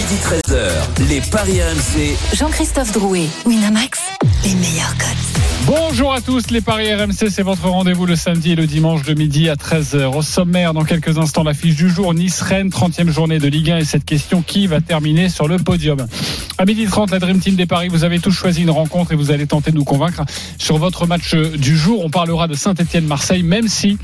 Midi 13h, les Paris RMC. Jean-Christophe Drouet, Winamax, les meilleurs codes. Bonjour à tous, les Paris RMC, c'est votre rendez-vous le samedi et le dimanche de midi à 13h. Au sommaire, dans quelques instants, l'affiche du jour, Nice-Rennes, 30e journée de Ligue 1 et cette question, qui va terminer sur le podium? À midi 30, la Dream Team des Paris, vous avez tous choisi une rencontre et vous allez tenter de nous convaincre sur votre match du jour. On parlera de Saint-Etienne-Marseille, même si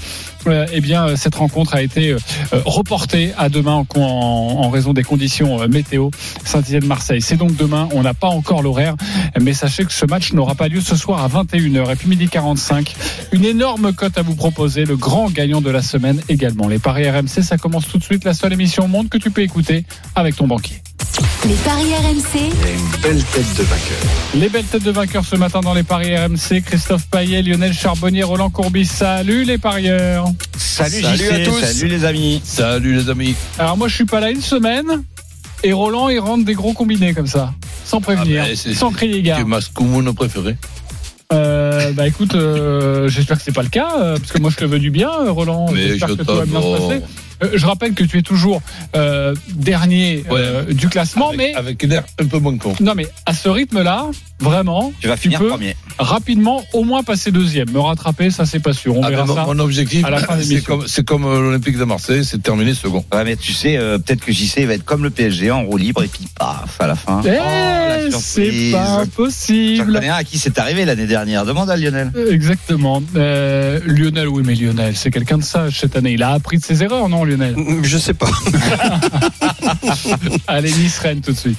eh bien, cette rencontre a été euh, reportée à demain en, raison des conditions euh, météo. Saint-Etienne-Marseille, c'est donc demain, on n'a pas encore l'horaire, mais sachez que ce match n'aura pas lieu ce soir à 21h. Et puis midi 45, une énorme cote à vous proposer, le grand gagnant de la semaine également. Les paris RMC, ça commence tout de suite, la seule émission au monde que tu peux écouter avec ton banquier. Les paris RMC, une belle tête de vainqueur. Les belles têtes de vainqueurs ce matin dans les paris RMC, Christophe Payet, Lionel Charbonnier, Roland Courbis. Salut les parieurs. Salut, Salut JC, à tous. Salut les amis. Salut les amis. Alors moi je suis pas là une semaine et Roland il rentre des gros combinés comme ça, sans prévenir, Ah ben, c'est- sans crier es ma Scoumoune préféré. Euh, bah écoute, euh, j'espère que c'est pas le cas, euh, parce que moi je te veux du bien, Roland. Mais J'espère je que tout va bien se passer. Euh, je rappelle que tu es toujours euh, dernier euh, du classement, avec, mais avec l'air un peu moins con. non mais à ce rythme-là, vraiment, Tu vas finir peux premier. rapidement au moins passer deuxième. Me rattraper, ça c'est pas sûr. On Ah, verra mais mon, ça. mon objectif, à la fin de c'est comme, c'est comme l'Olympique de Marseille, c'est de terminer second. Ouais, mais tu sais, euh, peut-être que JC va être comme le PSG en roue libre et puis paf à la fin. Eh, Oh, la c'est pas un à qui c'est arrivé l'année dernière. Demande à Lionel. Exactement. Euh, Lionel, oui, mais Lionel, c'est quelqu'un de sage cette année. Il a appris de ses erreurs, non, Lionel Je sais pas. Allez, Nice Rennes tout de suite.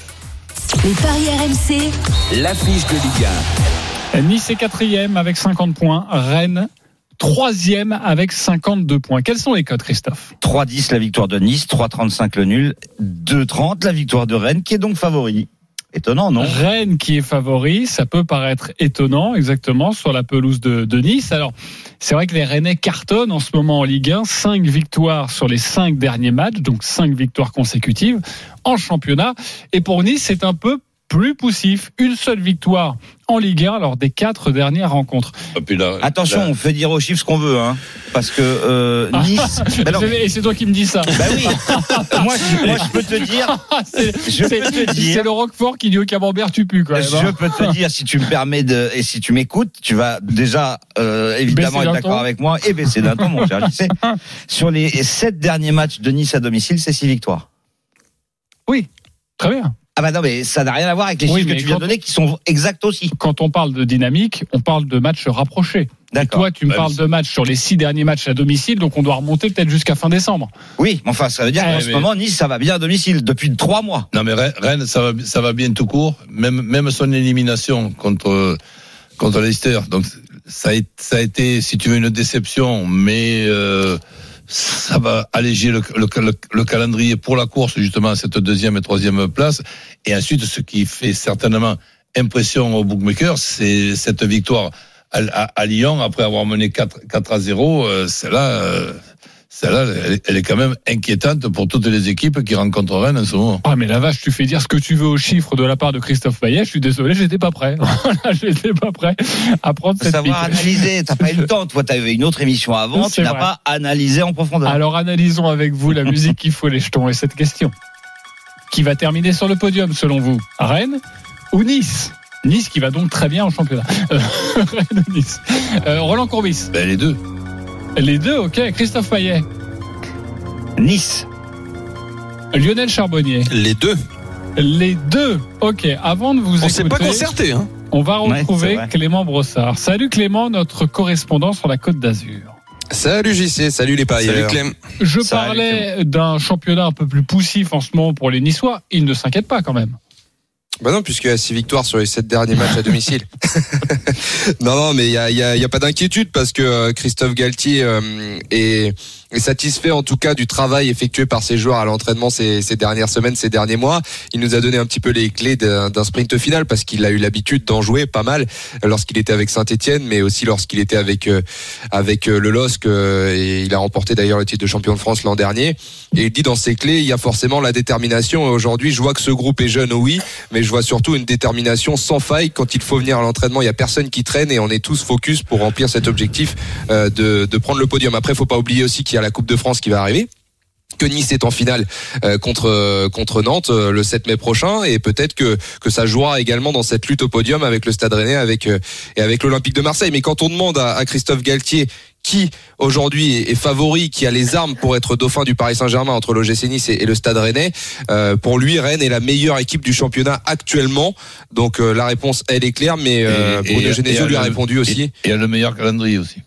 les paris RMC, L'affiche de Ligue Nice est quatrième avec 50 points. Rennes troisième avec 52 points. Quels sont les codes, Christophe 3-10 la victoire de Nice, 3-35 le nul, 2-30 la victoire de Rennes qui est donc favori. Non Rennes qui est favori, ça peut paraître étonnant, exactement, sur la pelouse de, de Nice. Alors, c'est vrai que les Rennais cartonnent en ce moment en Ligue 1, 5 victoires sur les 5 derniers matchs, donc 5 victoires consécutives en championnat. Et pour Nice, c'est un peu plus poussif. Une seule victoire en Ligue 1 lors des 4 dernières rencontres. Là- Attention, là- on fait dire aux chiffres ce qu'on veut, hein, parce que euh, Nice. Ben non, Et c'est toi qui me dis ça. bah oui. moi, je, moi, je peux te dire. c'est Je peux c'est- te dire. c'est le Roquefort qui dit au camembert tu pues quand même. hein. Je peux te dire, si tu me permets de, et si tu m'écoutes, tu vas déjà euh, évidemment être d'accord avec moi et baisser d'un ton, mon cher JC. Sur les sept derniers matchs de Nice à domicile, c'est six victoires. Très bien. Ah bah non, mais ça n'a rien à voir avec les Oui, chiffres que tu viens de donner, qui sont exacts aussi. Quand on parle de dynamique, on parle de matchs rapprochés. D'accord. Toi, tu me Bah, parles mais- de matchs sur les six derniers matchs à domicile, donc on doit remonter peut-être jusqu'à fin décembre. Oui, mais enfin, ça veut dire qu'en ce moment, Nice, ça va bien à domicile depuis trois mois. Non mais Rennes- ça va, ça va bien tout court. Même, même son élimination contre contre Leicester. Donc ça a, été- ça a été, si tu veux, une déception, mais euh, ça va alléger le, le, le- le calendrier pour la course justement à cette deuxième et troisième place. Et ensuite, ce qui fait certainement impression aux bookmakers, c'est cette victoire à, à- Lyon après avoir mené 4, 4 à 0. Euh, Celle-là, euh, celle-là, elle, est- elle est quand même inquiétante pour toutes les équipes qui rencontrent Rennes en ce moment. Ah, mais la vache, tu fais dire ce que tu veux aux chiffres de la part de Christophe Payet. Je suis désolé, j'étais pas prêt. J'étais pas prêt à prendre cette savoir pique. analyser. T'as pas eu le temps. Toi, eu une autre émission avant. Tu n'as pas analysé en profondeur. Alors analysons avec vous la musique qui faut les jetons et cette question. Qui va terminer sur le podium selon vous? Rennes ou Nice? Nice qui va donc très bien en championnat. Rennes ou Nice? Euh, Roland Courbis. Ben, les deux. Les deux, ok. Christophe Payet. Nice. Lionel Charbonnier. Les deux. Les deux. Ok. Avant de vous On s'est écouter, pas concerté, hein. on va retrouver. Clément Brossard. Salut Clément, notre correspondant sur la Côte d'Azur. Salut JC, salut les parieurs. Salut Clem. Je Salut, parlais d'un championnat un peu plus poussif en ce moment pour les Niçois. Ils ne s'inquiètent pas quand même. Bah non, puisqu'il y a six victoires sur les sept derniers matchs à domicile. non, non, mais il y a, y y a pas d'inquiétude parce que euh, Christophe Galtier euh, est, satisfait en tout cas du travail effectué par ses joueurs à l'entraînement ces, ces dernières semaines, ces derniers mois. Il nous a donné un petit peu les clés d'un sprint final parce qu'il a eu l'habitude d'en jouer pas mal lorsqu'il était avec Saint-Etienne, mais aussi lorsqu'il était avec euh, avec euh, le LOSC euh, et il a remporté d'ailleurs le titre de champion de France l'an dernier. Et il dit dans ses clés, il y a forcément la détermination. Aujourd'hui, je vois que ce groupe est jeune, oui, mais je vois surtout une détermination sans faille quand il faut venir à l'entraînement. Il y a personne qui traîne et on est tous focus pour remplir cet objectif de, de prendre le podium. Après, faut pas oublier aussi qu'il y a la Coupe de France qui va arriver que Nice est en finale euh, contre euh, contre Nantes euh, le 7 mai prochain et peut-être que que ça jouera également dans cette lutte au podium avec le Stade Rennais avec euh, et avec l'Olympique de Marseille mais quand on demande à, à Christophe Galtier qui aujourd'hui est, favori, qui a les armes pour être dauphin du Paris Saint-Germain entre l'OGC Nice et, le Stade Rennais, euh, pour lui Rennes est la meilleure équipe du championnat actuellement. Donc euh, la réponse elle est claire, mais euh, Et- Bruno et Genesio lui a répondu aussi. Et a le meilleur calendrier aussi.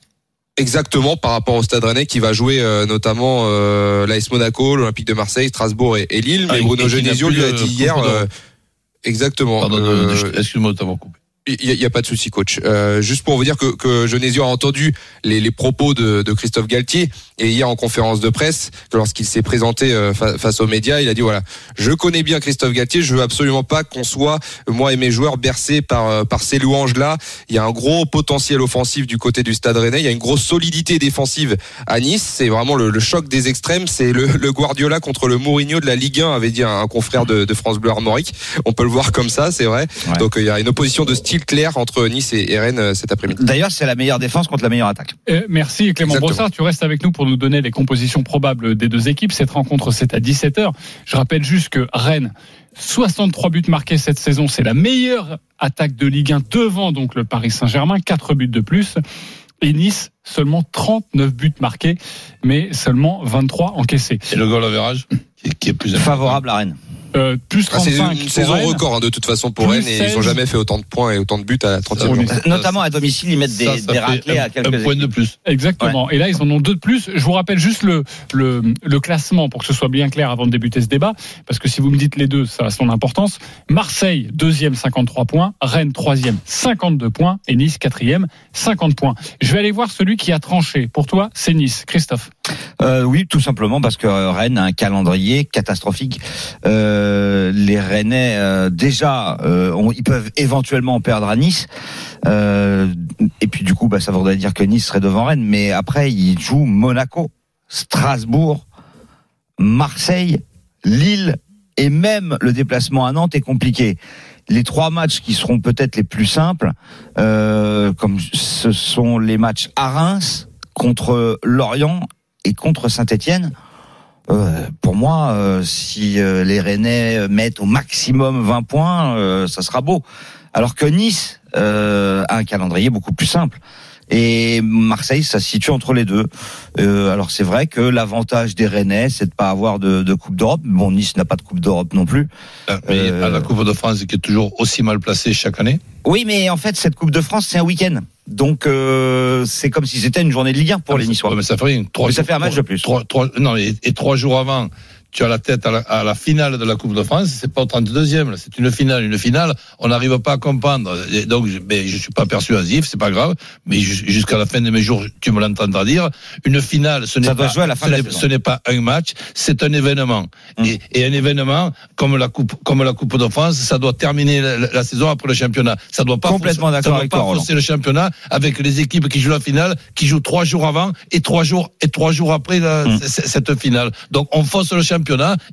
Exactement par rapport au Stade Rennais qui va jouer euh, notamment euh, l'AS Monaco, l'Olympique de Marseille, Strasbourg et, et Lille. Mais Ah, Bruno Genesio lui a dit hier. Euh, exactement. Pardon, euh, excuse-moi de t'avoir coupé. Il y, a- pas de souci, coach. Euh, juste pour vous dire que, que Genesio a entendu les, les propos de, de Christophe Galtier et hier en conférence de presse, que lorsqu'il s'est présenté euh, fa- face aux médias, il a dit voilà, je connais bien Christophe Galtier, je veux absolument pas qu'on soit moi et mes joueurs bercés par euh, par ces louanges là. Il y a un gros potentiel offensif du côté du Stade Rennais, il y a une grosse solidité défensive à Nice. C'est vraiment le, le choc des extrêmes. C'est le, le Guardiola contre le Mourinho de la Ligue 1, avait dit un, un confrère de, de France Bleu Armorique. On peut le voir comme ça, c'est vrai. Ouais. Donc il y a une opposition de style clair entre Nice et, Rennes euh, cet après-midi. D'ailleurs, c'est la meilleure défense contre la meilleure attaque. Euh, merci Clément Exactement. Brossard. Tu restes avec nous pour nous donner les compositions probables des deux équipes. Cette rencontre, c'est à 17h. Je rappelle juste que Rennes, 63 buts marqués cette saison, c'est la meilleure attaque de Ligue 1 devant donc le Paris Saint-Germain, 4 buts de plus. Et Nice, seulement 39 buts marqués, mais seulement 23 encaissés. Et le goal average qui, qui est plus. Favorable à Rennes. Euh, plus Ah, c'est 35 une pour saison Rennes. record hein, de toute façon pour Plus Rennes et ils 16. ont jamais fait autant de points et autant de buts à la 30e Ça, journée. ça, Notamment à domicile, ils mettent des, ça, ça des fait raclés un, à quelques un point de plus. Exactement. Et là, ils en ont deux de plus. Je vous rappelle juste le, le, le classement pour que ce soit bien clair avant de débuter ce débat. Parce que si vous me dites les deux, ça a son importance. Marseille, deuxième, 53 points. Rennes, troisième, 52 points. Et Nice, quatrième, 50 points. Je vais aller voir celui qui a tranché. Pour toi, c'est Nice. Christophe. Euh, oui, tout simplement parce que euh, Rennes a un calendrier catastrophique. Euh, les Rennais, euh, déjà, euh, ont- ils peuvent éventuellement perdre à Nice. Euh, et puis du coup, bah, ça voudrait dire que Nice serait devant Rennes. Mais après, ils jouent Monaco, Strasbourg, Marseille, Lille et même le déplacement à Nantes est compliqué. Les trois matchs qui seront peut-être les plus simples, euh, comme ce sont les matchs à Reims contre Lorient et contre Saint-Étienne. Euh, pour moi, euh, si euh, les Rennais mettent au maximum 20 points, ça sera beau. Alors que Nice a un calendrier beaucoup plus simple. Et Marseille, ça se situe entre les deux. Euh, alors c'est vrai que l'avantage des Rennais, c'est de pas avoir de, de Coupe d'Europe. Bon, Nice n'a pas de Coupe d'Europe non plus. Mais Euh, à la Coupe de France, qui est toujours aussi mal placée chaque année. Oui, mais en fait, cette Coupe de France, c'est un week-end. Donc euh, c'est comme si c'était une journée de Ligue 1 pour les Niçois. Mais ça fait rien. Trois Mais ça fait un match de plus. Trois, trois- non, et, et trois jours avant, tu as la tête à la, à la finale de la Coupe de France. C'est pas au 32e. là, C'est une finale. Une finale, on n'arrive pas à comprendre. Et donc, je, mais je suis pas persuasif, c'est pas grave. Mais ju- jusqu'à la fin de mes jours, tu me l'entendras dire. Une finale, ce n'est pas, ce n'est- pas un match, c'est un événement. Hum. Et, et un événement comme la coupe, comme la Coupe de France, ça doit terminer la, la saison après le championnat. Ça doit pas Complètement d'accord ça doit avec pas fausser le championnat avec les équipes qui jouent la finale, qui jouent trois jours avant et trois jours et trois jours après la- c- cette finale. Donc on fausse le championnat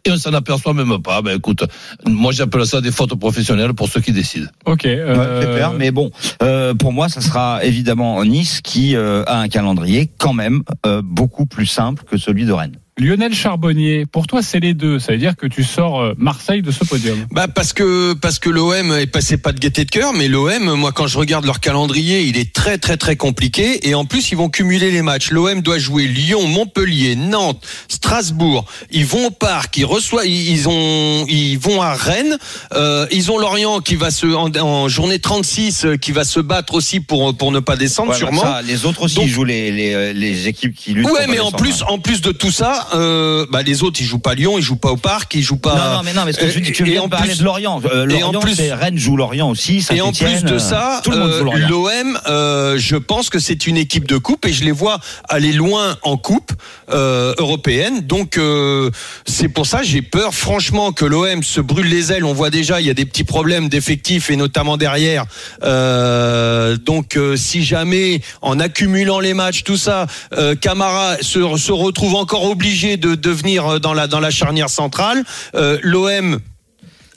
et on s'en aperçoit même pas. Ben écoute, moi j'appelle ça des fautes professionnelles pour ceux qui décident. Ok. Ouais, euh, c'est clair, mais bon, euh, pour moi, ça sera évidemment Nice qui euh, a un calendrier quand même euh, beaucoup plus simple que celui de Rennes. Lionel Charbonnier, pour toi, c'est les deux. Ça veut dire que tu sors euh, Marseille de ce podium. Bah parce que parce que l'OM est passé pas de gaieté de cœur, mais l'OM, moi quand je regarde leur calendrier, il est très très très compliqué et en plus ils vont cumuler les matchs. L'OM doit jouer Lyon, Montpellier, Nantes, Strasbourg. Ils vont au parc, ils reçoivent, ils ils ont, ils vont à Rennes. Euh, ils ont Lorient qui va se en, en journée 36 euh, qui va se battre aussi pour pour ne pas descendre Ouais, bah, sûrement. ça, les autres aussi Donc- jouent les, les, les équipes qui luttent. pour Ouais, pas mais en plus, en plus de tout ça, euh, bah, les autres, ils jouent pas Lyon, ils jouent pas au parc, ils jouent pas. Non, non, mais non, mais ce que je dis, tu viens en de parler plus- de Lorient. Euh, et en Lorient, plus- Rennes joue Lorient aussi. Et en plus de ça, euh, Lorient. l'OM, je pense que c'est une équipe de coupe et je les vois aller loin en coupe euh, européenne. Donc euh, c'est pour ça j'ai peur franchement que l'OM se brûle les ailes. On voit déjà il y a des petits problèmes d'effectifs et notamment derrière. Euh, donc si jamais en accumulant les matchs tout ça, Camara se, se retrouve encore obligé de devenir dans la dans la charnière centrale, euh,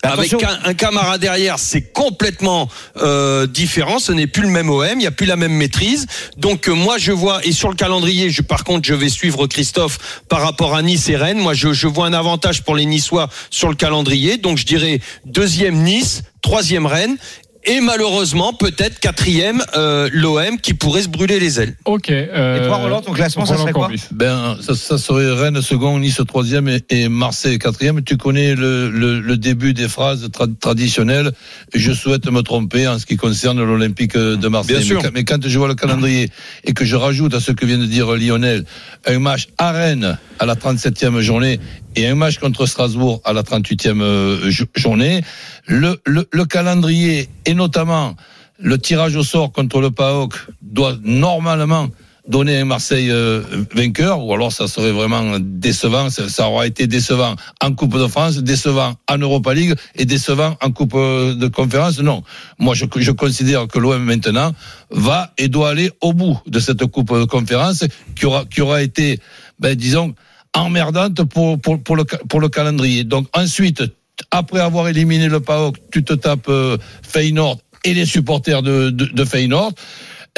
Avec un, un Camara derrière, c'est complètement euh, différent. Ce n'est plus le même OM, il n'y a plus la même maîtrise. Donc euh, moi je vois et sur le calendrier, je, par contre je vais suivre Christophe par rapport à Nice et Rennes. Moi je, je vois un avantage pour les Niçois sur le calendrier. Donc je dirais deuxième Nice, troisième Rennes. Et malheureusement, peut-être quatrième euh, l'OM qui pourrait se brûler les ailes. Ok. euh, Et toi, Roland, ton classement, ça serait quoi. Ben, ça, ça serait Rennes second, Nice troisième et, et Marseille quatrième. Tu connais le, le, le début des phrases tra- traditionnelles. Je souhaite me tromper en ce qui concerne l'Olympique de Marseille. Bien sûr. Mais, quand- mais quand je vois le calendrier et que je rajoute à ce que vient de dire Lionel, un match à Rennes à la 37e journée et un match contre Strasbourg à la 38e euh, jo- journée, le, le, le calendrier et notamment le tirage au sort contre le PAOK doit normalement donner un Marseille euh, vainqueur, ou alors ça serait vraiment décevant. Ça, ça aura été décevant en Coupe de France, décevant en Europa League et décevant en Coupe euh, de conférence. Non, moi je, je considère que l'OM maintenant va et doit aller au bout de cette Coupe de conférence qui aura, qui aura été, ben, disons, emmerdante pour, pour, pour, le, pour le calendrier. Donc ensuite, après avoir éliminé le PAOK, tu te tapes euh, Feyenoord et les supporters de, de, de Feyenoord.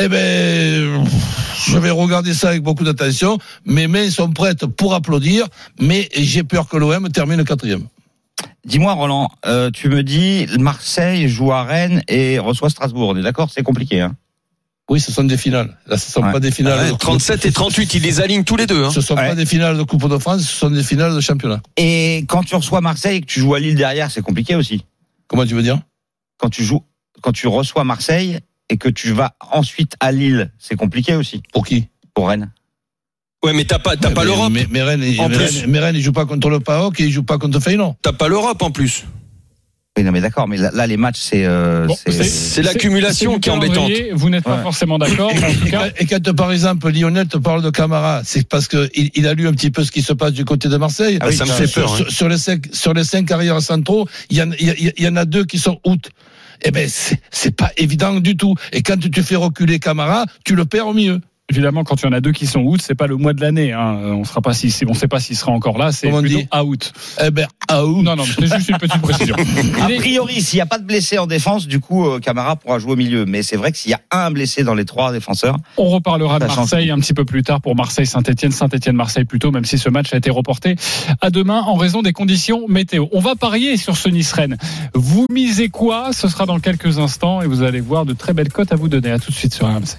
Eh ben, je vais regarder ça avec beaucoup d'attention. Mes mains sont prêtes pour applaudir, mais j'ai peur que l'OM termine quatrième. Dis-moi, Roland, euh, tu me dis Marseille joue à Rennes et reçoit Strasbourg. On est d'accord? C'est compliqué. Hein Oui, ce sont des finales. Là, ce sont Ouais. pas des finales. Ouais, de- 37 et 38, ils les alignent tous les deux. Hein. Ce sont Ouais. pas des finales de Coupe de France, ce sont des finales de championnat. et quand tu reçois Marseille et que tu joues à Lille derrière, c'est compliqué aussi. Comment tu veux dire? Quand tu joues, quand tu reçois Marseille et que tu vas ensuite à Lille, c'est compliqué aussi Pour qui? Pour Rennes. Ouais, mais t'as pas, t'as pas l'Europe. Mais, mais Rennes, En mais plus. Rennes, mais Rennes, il joue pas contre le PAOK et il joue pas contre Feyenoord. T'as pas l'Europe en plus. Oui, non, mais d'accord, mais là, là, les matchs, c'est. euh, Bon, c'est- c'est l'accumulation qui est embêtante. Vous n'êtes pas Ouais. forcément d'accord, Et quand, et quand, par exemple Lionel te parle de Camara, c'est parce que il, il a lu un petit peu ce qui se passe du côté de Marseille. Ah oui, ça me ça- fait sur, peur. hein. sur- les cinq sur les cinq carrières centraux, il y en, il y, a- il y en a deux qui sont out. Eh ben c'est c'est pas évident du tout. Et quand tu fais reculer Camara, tu le perds au milieu. Évidemment, quand il y en a deux qui sont out, c'est pas le mois de l'année. Hein. On sera pas si, si- on sait pas s'il sera encore là. C'est plutôt dit out. Eh ben out. Non, non, c'est juste une petite précision. A priori, s'il n'y a pas de blessé en défense, du coup, euh, Camara pourra jouer au milieu. Mais c'est vrai que s'il y a un blessé dans les trois défenseurs, On reparlera de Marseille un petit peu plus tard pour Marseille-Saint-Etienne, Saint-Etienne-Marseille plutôt, même si ce match a été reporté à demain en raison des conditions météo. On va parier sur ce Nice-Rennes. Vous misez quoi? Ce sera dans quelques instants et vous allez voir de très belles cotes à vous donner. À tout de suite sur RMC.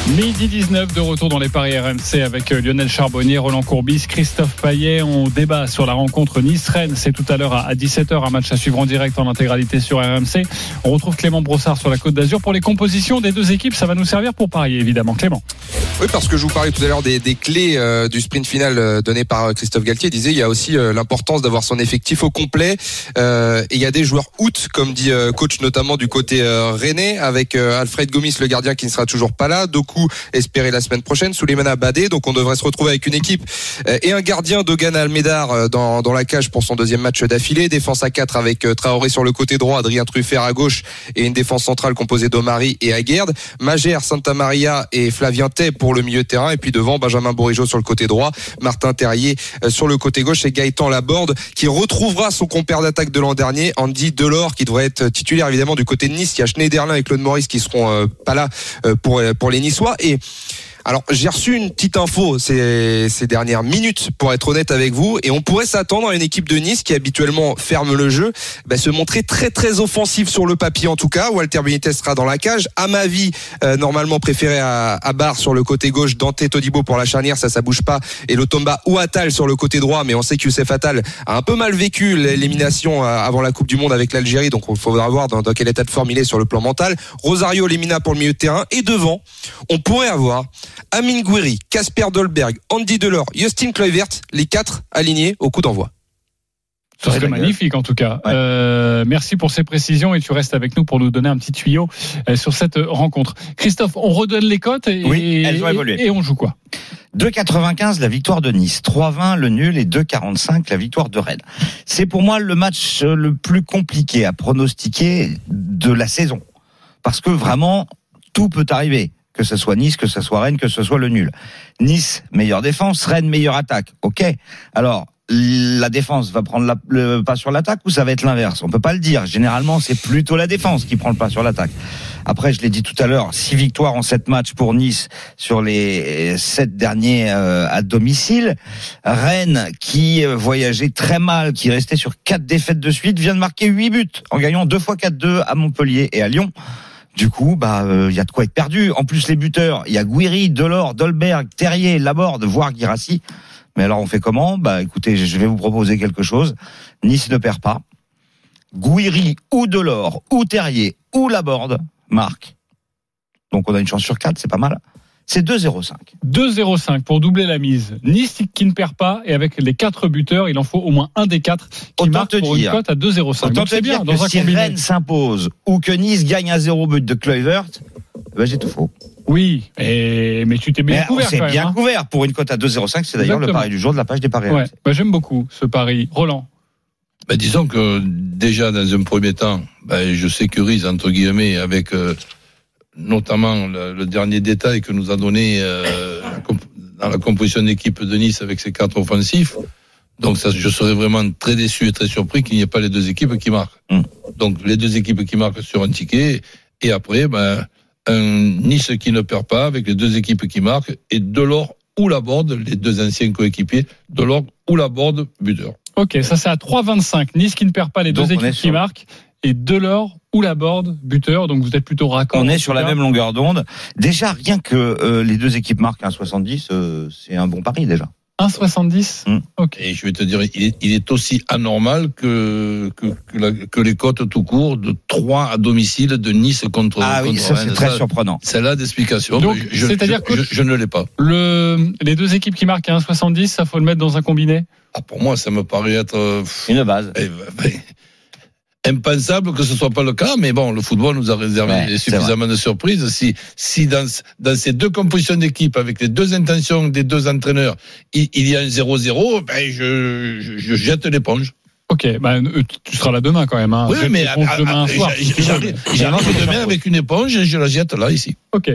Midi 19 de retour dans les paris RMC avec euh, Lionel Charbonnier, Roland Courbis, Christophe Paillet. On débat sur la rencontre Nice-Rennes. C'est tout à l'heure à 17h, un match à suivre en direct en intégralité sur RMC. On retrouve Clément Brossard sur la Côte d'Azur. Pour les compositions des deux équipes, ça va nous servir pour parier, évidemment. Clément. Oui, parce que je vous parlais tout à l'heure des, clés euh, du sprint final euh, donné par Christophe Galtier. Il disait il y a aussi l'importance d'avoir son effectif au complet. Et il y a des joueurs out, comme dit coach notamment du côté rennais, avec Alfred Gomis, le gardien qui ne sera toujours pas là. Doku espéré la semaine prochaine. Souleymana Badé. Donc on devrait se retrouver avec une équipe euh, et un gardien Dogan Almedar euh, dans, dans la cage pour son deuxième match d'affilée. Défense à 4 avec euh, Traoré sur le côté droit, Adrien Truffert à gauche et une défense centrale composée d'Omari et Aguerd. Magère, Santa Maria et Flavien Tay pour le milieu terrain. Et puis devant, Benjamin Bourigeau sur le côté droit, Martin Terrier sur le côté gauche et Gaëtan Laborde qui retrouvera son compère d'attaque de l'an dernier, Andy Delors, qui devrait être titulaire évidemment du côté de Nice. Il y a Schneiderlin et Claude Maurice qui seront pas là pour, pour les Niçois. Et alors, j'ai reçu une petite info ces, ces dernières minutes, pour être honnête avec vous, et on pourrait s'attendre à une équipe de Nice qui habituellement ferme le jeu, bah, se montrer très très offensive sur le papier en tout cas. Walter Benitez sera dans la cage. À ma vie, euh, normalement préféré à, à Barre sur le côté gauche, Dante Todibo pour la charnière, ça ça bouge pas, et Lotomba ou Attal sur le côté droit, mais on sait que Youssef Attal a un peu mal vécu l'élimination euh, avant la Coupe du Monde avec l'Algérie, donc il faudra voir dans, dans quel état de forme il est sur le plan mental. Rosario Lemina pour le milieu de terrain, et devant, on pourrait avoir Amin Gouiri, Casper Dolberg, Andy Delors, Justin Kluivert, les quatre alignés au coup d'envoi. Ce serait magnifique en tout cas. Ouais. Euh, merci pour ces précisions et tu restes avec nous pour nous donner un petit tuyau euh, sur cette rencontre. Christophe, on redonne les cotes et, Oui, elles ont et- évolué. et on joue quoi? 2,95 la victoire de Nice, 3,20 le nul et 2,45 la victoire de Rennes. C'est pour moi le match euh, le plus compliqué à pronostiquer de la saison. Parce que vraiment, tout peut arriver. Que ce soit Nice, que ce soit Rennes, que ce soit le nul. Nice, meilleure défense, Rennes, meilleure attaque. Ok. Alors, la défense va prendre le pas sur l'attaque ou ça va être l'inverse? On peut pas le dire. Généralement, c'est plutôt la défense qui prend le pas sur l'attaque. Après, je l'ai dit tout à l'heure, six victoires en sept matchs pour Nice sur les sept derniers euh, à domicile. Rennes, qui euh, voyageait très mal, qui restait sur quatre défaites de suite, vient de marquer huit buts en gagnant deux fois 4-2 à Montpellier et à Lyon. Du coup, bah, euh, il y a de quoi être perdu. En plus, les buteurs, il y a Guiri, Delors, Dolberg, Terrier, Laborde, voire Girassi. Mais alors, on fait comment? Bah, écoutez, je vais vous proposer quelque chose. Nice ne perd pas. Guiri ou Delors ou Terrier ou Laborde marque. Donc, on a une chance sur quatre, c'est pas mal. C'est 2-0-5. 2-0-5 pour doubler la mise. Nice qui ne perd pas et avec les quatre buteurs, il en faut au moins un des quatre qui Autant marque te pour dire. une cote à 2-0-5. Autant Donc te c'est bien dire dans que un si combiné. Rennes s'impose ou que Nice gagne à zéro but de Kluivert, ben j'ai tout faux. Oui, et- mais tu t'es bien Mais couvert c'est bien hein. couvert pour une cote à 2,05. C'est d'ailleurs le pari du jour de la page des paris. Ouais, bah, j'aime beaucoup ce pari. Roland. Ben, disons que déjà dans un premier temps, ben, je sécurise entre guillemets avec euh, notamment le, le dernier détail que nous a donné euh, la dans la composition d'équipe de Nice avec ses quatre offensifs. Donc ça, je serais vraiment très déçu et très surpris qu'il n'y ait pas les deux équipes qui marquent. Mm. Donc les deux équipes qui marquent sur un ticket et après ben, un Nice qui ne perd pas avec les deux équipes qui marquent et Delors ou Laborde, les deux anciens coéquipiers, Delors ou Laborde, buteur. Ok, ça c'est à 3,25. Nice qui ne perd pas les deux Donc, équipes qui marquent et Delors ou Laborde, buteur. Donc vous êtes plutôt raccord. On est sur la même longueur d'onde. Déjà, rien que euh, les deux équipes marquent un 70, euh, c'est un bon pari déjà. 1,70 Mm. Ok. Et je vais te dire, il est, il est aussi anormal que, que, que, la- que les cotes tout court de 3 à domicile de Nice contre, Ah oui, ça c'est très Ça, surprenant. C'est là d'explication. C'est-à-dire je, que- je, je ne l'ai pas. Le, les deux équipes qui marquent à 1,70, ça faut le mettre dans un combiné? Ah, pour moi, ça me paraît être euh, Une base. eh, ben, impensable que ce soit pas le cas, mais bon, le football nous a réservé Ouais, suffisamment de surprises. Si, si dans, dans ces deux compositions d'équipe, avec les deux intentions des deux entraîneurs, il, il y a un 0-0, ben je, je, je jette l'éponge. Ok, bah, euh, tu seras là demain quand même. Hein. Oui, mais demain j'arrive demain avec une éponge et je la jette là, ici. Ok.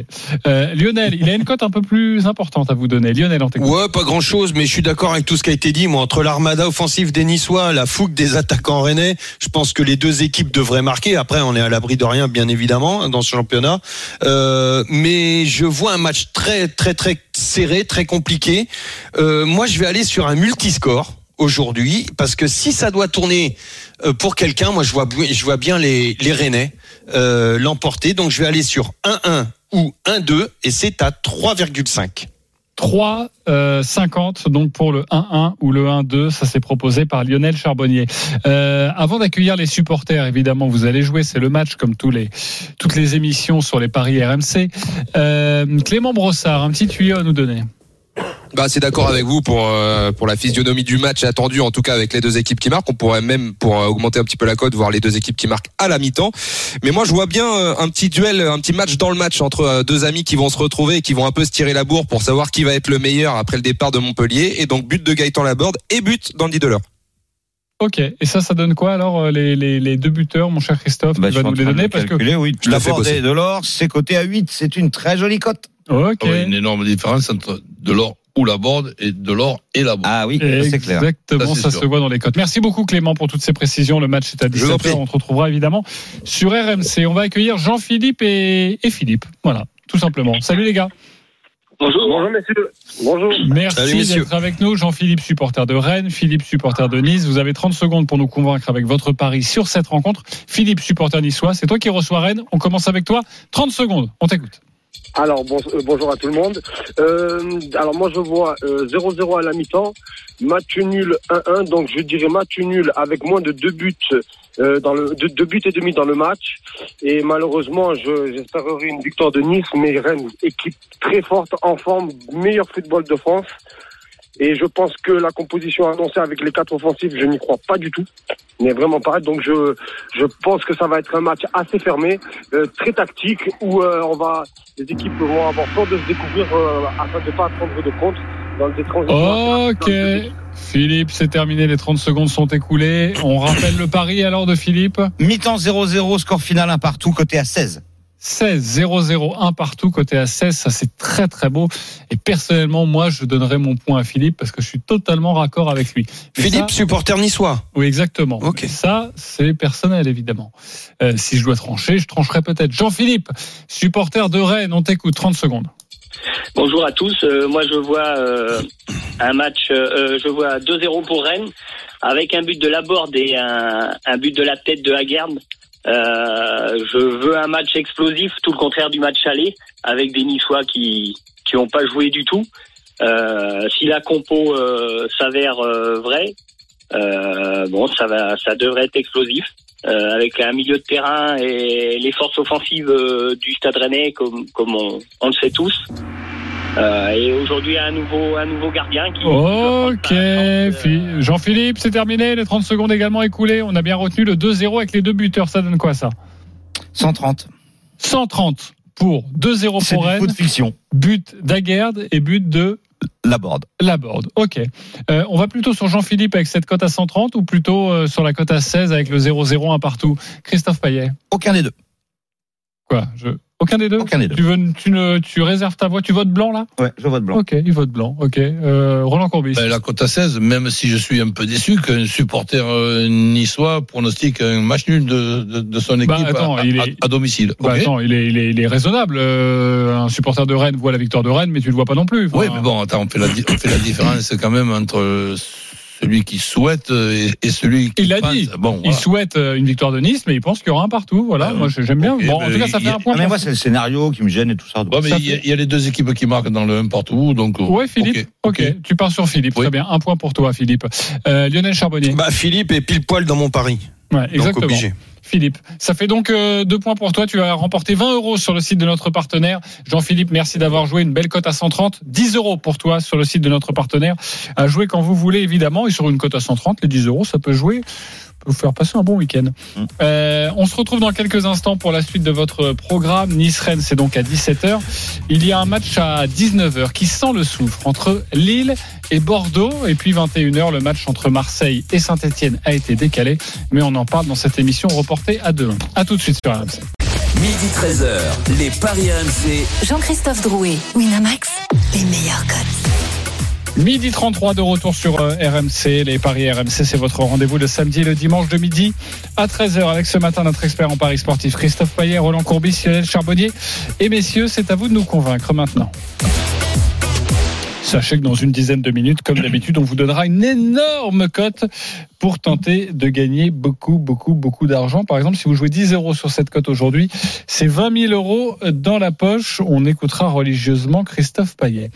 Euh, Lionel, il a une cote un peu plus importante à vous donner. Lionel, on t'écoute. Ouais, pas grand chose, mais je suis d'accord avec tout ce qui a été dit. Moi, entre l'armada offensive des Niçois, la fougue des attaquants rennais, je pense que les deux équipes devraient marquer. Après, on est à l'abri de rien, bien évidemment, dans ce championnat. Euh, mais je vois un match très, très, très serré, très compliqué. Euh, moi, je vais aller sur un multiscore aujourd'hui, parce que si ça doit tourner euh, pour quelqu'un, moi, je vois, je vois bien les, les Rennais euh, l'emporter. Donc, je vais aller sur 1-1 ou 1-2, et c'est à 3,5. 3 euh, 50 donc pour le 1-1 ou le 1-2 ça s'est proposé par Lionel Charbonnier euh, avant d'accueillir les supporters évidemment vous allez jouer c'est le match comme tous les toutes les émissions sur les paris RMC euh, Clément Brossard un petit tuyau à nous donner Bah, c'est d'accord avec vous pour euh, pour la physionomie du match attendu en tout cas avec les deux équipes qui marquent. On pourrait même pour euh, augmenter un petit peu la cote voir les deux équipes qui marquent à la mi-temps. Mais moi je vois bien euh, un petit duel, un petit match dans le match entre euh, deux amis qui vont se retrouver et qui vont un peu se tirer la bourre pour savoir qui va être le meilleur après le départ de Montpellier et donc but de Gaëtan Laborde et but d'Andy Delors. ok et ça ça donne quoi alors euh, les, les, les deux buteurs mon cher Christophe Bah, tu vas nous les donner parce que oui. Je La de l'or, c'est coté à 8. C'est une très jolie cote. ok oui, une énorme différence entre de l'or ou la borde et de l'or et la borde. Ah oui, c'est clair. Exactement, Ça, se voit dans les cotes. Merci beaucoup Clément pour toutes ces précisions. Le match est à Je vous en 17h. prie. On te retrouvera évidemment sur RMC. On va accueillir Jean-Philippe et, et Philippe. Voilà, tout simplement. Salut les gars. Bonjour. Bonjour, messieurs. Bonjour. Merci d'être avec nous. Jean-Philippe, supporter de Rennes. Philippe, supporter de Nice. Vous avez 30 secondes pour nous convaincre avec votre pari sur cette rencontre. Philippe, supporter niçois. C'est toi qui reçois Rennes. On commence avec toi. 30 secondes. On t'écoute. Alors, bon, euh, bonjour à tout le monde. Euh, alors, moi, je vois euh, 0-0 à la mi-temps, match nul 1-1, donc je dirais match nul avec moins de deux buts, euh, dans le, deux, deux buts et demi dans le match. Et malheureusement, je, j'espérerais une victoire de Nice, mais Rennes, équipe très forte, en forme, meilleur football de France. Et je pense que la composition annoncée avec les quatre offensifs, je n'y crois pas du tout. Mais vraiment pas. Donc je, je pense que ça va être un match assez fermé, euh, très tactique, où euh, on va, les équipes vont avoir peur de se découvrir euh, afin de ne pas prendre de compte dans des transitions. Ok. Philippe, c'est terminé. Les 30 secondes sont écoulées. On rappelle le pari alors de Philippe? Mi-temps 0-0, score final un partout, coté à 16. 16, 0, 0, 1 partout, côté à 16, ça c'est très très beau. Et personnellement, moi, je donnerais mon point à Philippe parce que je suis totalement raccord avec lui. Mais Philippe, ça- supporter niçois. oui, exactement. Ok. Mais Ça, c'est personnel, évidemment. Euh, si je dois trancher, je trancherai peut-être. Jean-Philippe, supporter de Rennes, on t'écoute, 30 secondes. Bonjour à tous. Euh, moi, je vois euh, un match. euh, je vois 2-0 pour Rennes, avec un but de Laborde et un, un but de la tête de Haguerd. Euh, je veux un match explosif, tout le contraire du match aller, avec des Niçois qui qui n'ont pas joué du tout. Euh, si la compo euh, s'avère vraie, bon, ça va, ça devrait être explosif. Euh, avec un milieu de terrain et les forces offensives du Stade Rennais, comme, comme on, on le sait tous. Euh, et aujourd'hui, un nouveau, un nouveau gardien qui. Ok, Phi- Jean-Philippe, c'est terminé. Les 30 secondes également écoulées. On a bien retenu le 2-0 avec les deux buteurs. Ça donne quoi, ça? 130. 130 pour 2-0 C'est pour Rennes. foot fiction. But d'Aguerd et but de Laborde. Laborde. Ok. Euh, on va plutôt sur Jean-Philippe avec cette cote à 130 ou plutôt euh, sur la cote à 16 avec le 0-0 un partout? Christophe Payet. Aucun des deux. Quoi? Je... Aucun des deux Aucun des deux. Tu, veux, tu, ne, tu réserves ta voix Tu votes blanc là Ouais, je vote blanc. Ok, il vote blanc. Ok. Euh, Roland Courbis. Ben, la cote à 16, même si je suis un peu déçu qu'un supporter euh, niçois pronostique un match nul de, de, de son équipe Bah, attends, à, il est- à domicile. Bah, attends, il est, il est, il est raisonnable. Euh, un supporter de Rennes voit la victoire de Rennes, mais tu le vois pas non plus. Enfin, Oui, mais bon, attends, on fait la, di- on fait la différence quand même entre celui qui souhaite et, et celui qui Il l'a dit. Bon, Il souhaite euh, une victoire de Nice, mais il pense qu'il y aura un partout. Voilà, Ouais, moi j'aime bien. bon, en mais tout cas, ça fait a- un point. Mais moi, c'est le scénario qui me gêne et tout ça. Bon, mais il y, a- fait- il y a les deux équipes qui marquent dans le 1 partout, donc. Ouais, Philippe. ok, ok, tu pars sur Philippe. Oui. Très bien. Un point pour toi, Philippe. Euh, Lionel Charbonnier. Bah, Philippe est pile poil dans mon pari. Ouais, Donc exactement. obligé. Philippe. Ça fait donc euh, deux points pour toi. Tu as remporté 20 euros sur le site de notre partenaire. Jean-Philippe, merci d'avoir joué une belle cote à 130. 10 euros pour toi sur le site de notre partenaire. À jouer quand vous voulez, évidemment. Et sur une cote à 130, les 10 euros, ça peut jouer. Vous faire passer un bon week-end. Euh, on se retrouve dans quelques instants pour la suite de votre programme. Nice-Rennes, c'est donc à 17h. Il y a un match à 19h qui sent le soufre entre Lille et Bordeaux. Et puis 21h, le match entre Marseille et Saint-Etienne a été décalé. Mais on en parle dans cette émission reportée à demain. À tout de suite sur RMC. Midi 13h, les Paris RMC. Jean-Christophe Drouet, Winamax, les meilleurs codes. Midi 33 de retour sur euh, RMC. Les Paris RMC, c'est votre rendez-vous le samedi et le dimanche de midi à 13h avec ce matin notre expert en Paris sportif Christophe Payet, Roland Courbis, Lionel Charbonnier. Et messieurs, c'est à vous de nous convaincre maintenant. Sachez que dans une dizaine de minutes, comme d'habitude, on vous donnera une énorme cote pour tenter de gagner beaucoup, beaucoup, beaucoup d'argent. Par exemple, si vous jouez 10 euros sur cette cote aujourd'hui, c'est 20 000 euros dans la poche. On écoutera religieusement Christophe Payet.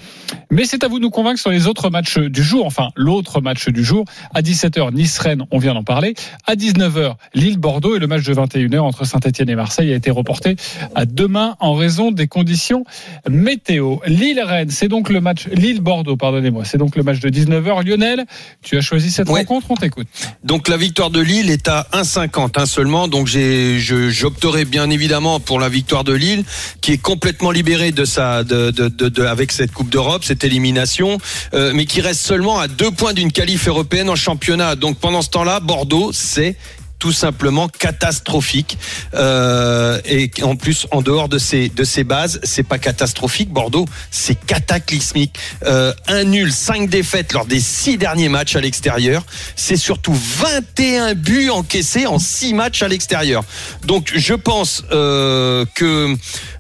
Mais c'est à vous de nous convaincre sur les autres matchs du jour. Enfin, l'autre match du jour. À 17h, Nice-Rennes, on vient d'en parler. À 19h, Lille-Bordeaux et le match de 21h entre Saint-Etienne et Marseille a été reporté à demain en raison des conditions météo. Lille-Rennes, c'est donc le match, Lille-Bordeaux, pardonnez-moi, c'est donc le match de 19h. Lionel, tu as choisi cette Ouais. rencontre, on t'écoute. Donc la victoire de Lille est à 1,50 hein, seulement. Donc j'opterai bien évidemment pour la victoire de Lille, qui est complètement libérée de sa, de- avec cette Coupe d'Europe, cette élimination, euh, mais qui reste seulement à deux points d'une qualif européenne en championnat. Donc pendant ce temps-là, Bordeaux, c'est tout simplement catastrophique. Euh, et en plus en dehors de ces de ces bases c'est pas catastrophique Bordeaux c'est cataclysmique. Euh, un nul cinq défaites lors des six derniers matchs à l'extérieur. C'est surtout 21 buts encaissés en six matchs à l'extérieur. Donc je pense euh, que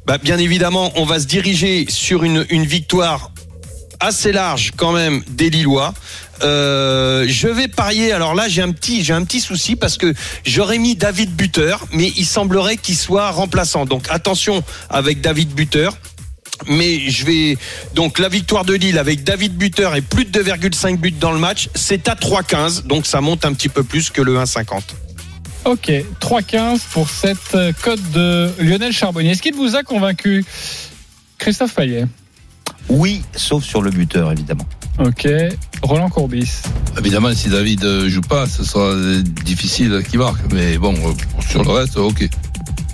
bah, bien évidemment on va se diriger sur une une victoire assez large quand même des Lillois. Euh, je vais parier. Alors là, j'ai un petit, j'ai un petit souci parce que j'aurais mis David Buteur, mais il semblerait qu'il soit remplaçant. Donc attention avec David Buteur. Mais je vais donc la victoire de Lille avec David Buteur et plus de 2,5 buts dans le match, c'est à 3,15. Donc ça monte un petit peu plus que le 1,50. Ok, 3-15 pour cette euh, cote de Lionel Charbonnier. Est-ce qu'il vous a convaincu Christophe Payet? Oui, sauf sur le buteur, évidemment. Ok, Roland Courbis. Évidemment, si David euh, joue pas, ce sera euh, difficile qu'il marque. Mais bon, euh, sur le reste, ok.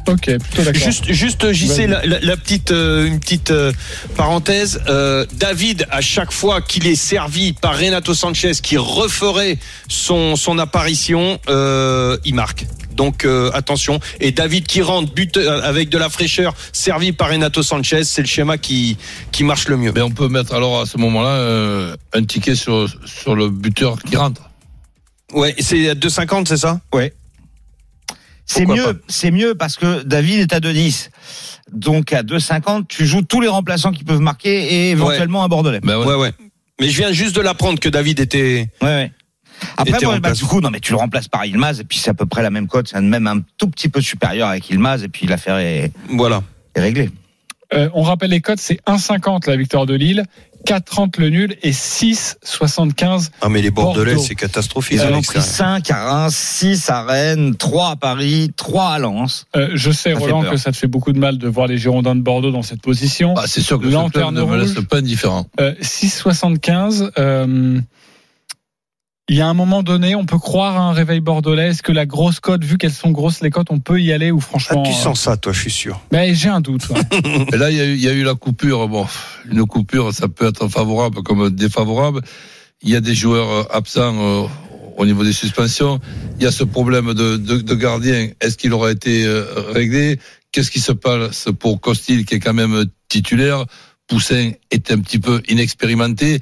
Ok, plutôt d'accord. Juste, juste JC, la, la- la petite, euh, une petite euh, parenthèse. Euh, David, à chaque fois qu'il est servi par Renato Sanchez, qui referait son, son apparition, euh, il marque. Donc euh, attention. Et David qui rentre but euh, avec de la fraîcheur, servi par Renato Sanchez, c'est le schéma qui qui marche le mieux. Mais on peut mettre alors à ce moment-là euh, un ticket sur, sur le buteur qui rentre. Ouais, c'est à 2,50, c'est ça? Ouais. C'est mieux, c'est mieux parce que David est à 2,10. Donc à 2,50, tu joues tous les remplaçants qui peuvent marquer et éventuellement un Bordelais. Ben ouais. Ouais, ouais. Mais je viens juste de l'apprendre que David était. Ouais, ouais. Après, moi, bah, du coup, non, mais tu le remplaces par Ilmaz et puis c'est à peu près la même cote, c'est même un tout petit peu supérieur avec Ilmaz et puis l'affaire est, Voilà. est réglée. Euh, on rappelle les codes, c'est 1,50 la victoire de Lille, 4,30 le nul et 6,75. Ah mais les Bordelais, Bordeaux. c'est catastrophique. Ils ont pris l'extérieur. 5 à Reims, 6 à Rennes, 3 à Paris, 3 à Lens. Euh, je sais, Ça Roland, que ça te fait beaucoup de mal de voir les Girondins de Bordeaux dans cette position. Ah, c'est sûr que ce club ne me laisse pas indifférent. Euh, 6,75. Euh, il y a un moment donné, on peut croire à un réveil bordelais. Est-ce que la grosse cote, vu qu'elles sont grosses les cotes, on peut y aller ou Ah, franchement tu euh, sens ça, toi, je suis sûr. ben, J'ai un doute. ouais. Et là, il y, a eu, il y a eu la coupure. Bon, une coupure, ça peut être favorable comme défavorable. Il y a des joueurs euh, absents euh, au niveau des suspensions. Il y a ce problème de, de, de gardien. Est-ce qu'il aura été euh, réglé? Qu'est-ce qui se passe pour Costil, qui est quand même titulaire? Poussin est un petit peu inexpérimenté.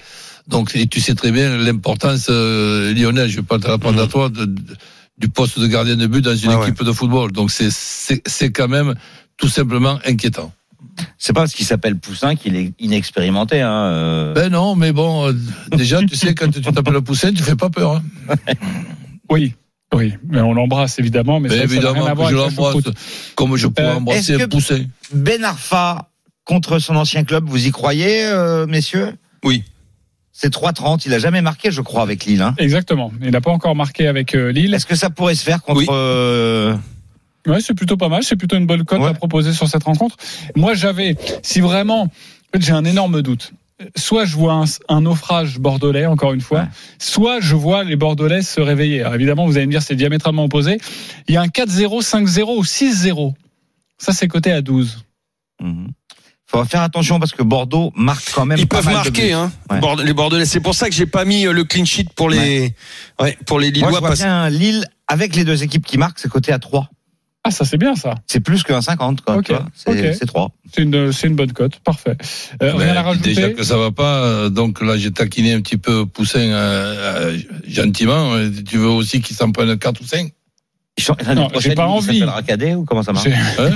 Donc, et tu sais très bien l'importance, euh, Lionel, je vais pas te la prendre à toi, de- de- du poste de gardien de but dans une Mhm. Ouais, équipe de football. Donc, c'est- c'est c'est quand même tout simplement inquiétant. C'est pas parce qu'il s'appelle Poussin qu'il est inexpérimenté. Hein. euh. Ben non, mais bon, euh, déjà, tu sais, quand tu t'appelles Poussin, tu fais pas peur. Hein. Oui, oui. Mais on l'embrasse évidemment. Mais Mais ça, ça rien évidemment, à que voir je l'embrasse comme je pourrais Euh, embrasser que- Poussin. Ben Arfa contre son ancien club, vous y croyez, euh, messieurs? Oui. C'est 3-30. Il a jamais marqué, je crois, avec Lille. Hein. Exactement. Il n'a pas encore marqué avec euh, Lille. Est-ce que ça pourrait se faire contre Oui. euh, Ouais, c'est plutôt pas mal. C'est plutôt une bonne cote Ouais. à proposer sur cette rencontre. Moi, j'avais, si vraiment, en fait, j'ai un énorme doute. Soit je vois un, un naufrage bordelais, encore une fois, Ouais. soit je vois les Bordelais se réveiller. Alors évidemment, vous allez me dire, c'est diamétralement opposé. Il y a un 4-0, 5-0 ou 6-0. Ça, c'est coté à 12. mhm. Faut faire attention parce que Bordeaux marque quand même. Ils pas peuvent mal marquer, hein, Ouais. Les Bordelais. C'est pour ça que j'ai pas mis euh, le clean sheet pour les, ouais, pour les Moi, Lillois. je vois parce- bien Lille avec les deux équipes qui marquent, c'est coté à 3. Ah, ça, c'est bien, ça. C'est plus qu'un 50, quoi. Ok, tu vois. C'est ok. c'est 3. C'est une, c'est une bonne cote. Parfait. Euh, rien à rajouter. Déjà que ça va pas, euh, donc là j'ai taquiné un petit peu Poussin euh, euh, gentiment. Tu veux aussi qu'il s'en prenne 4 ou 5 Non, j'ai pas envie. Cadet ou comment ça marche hein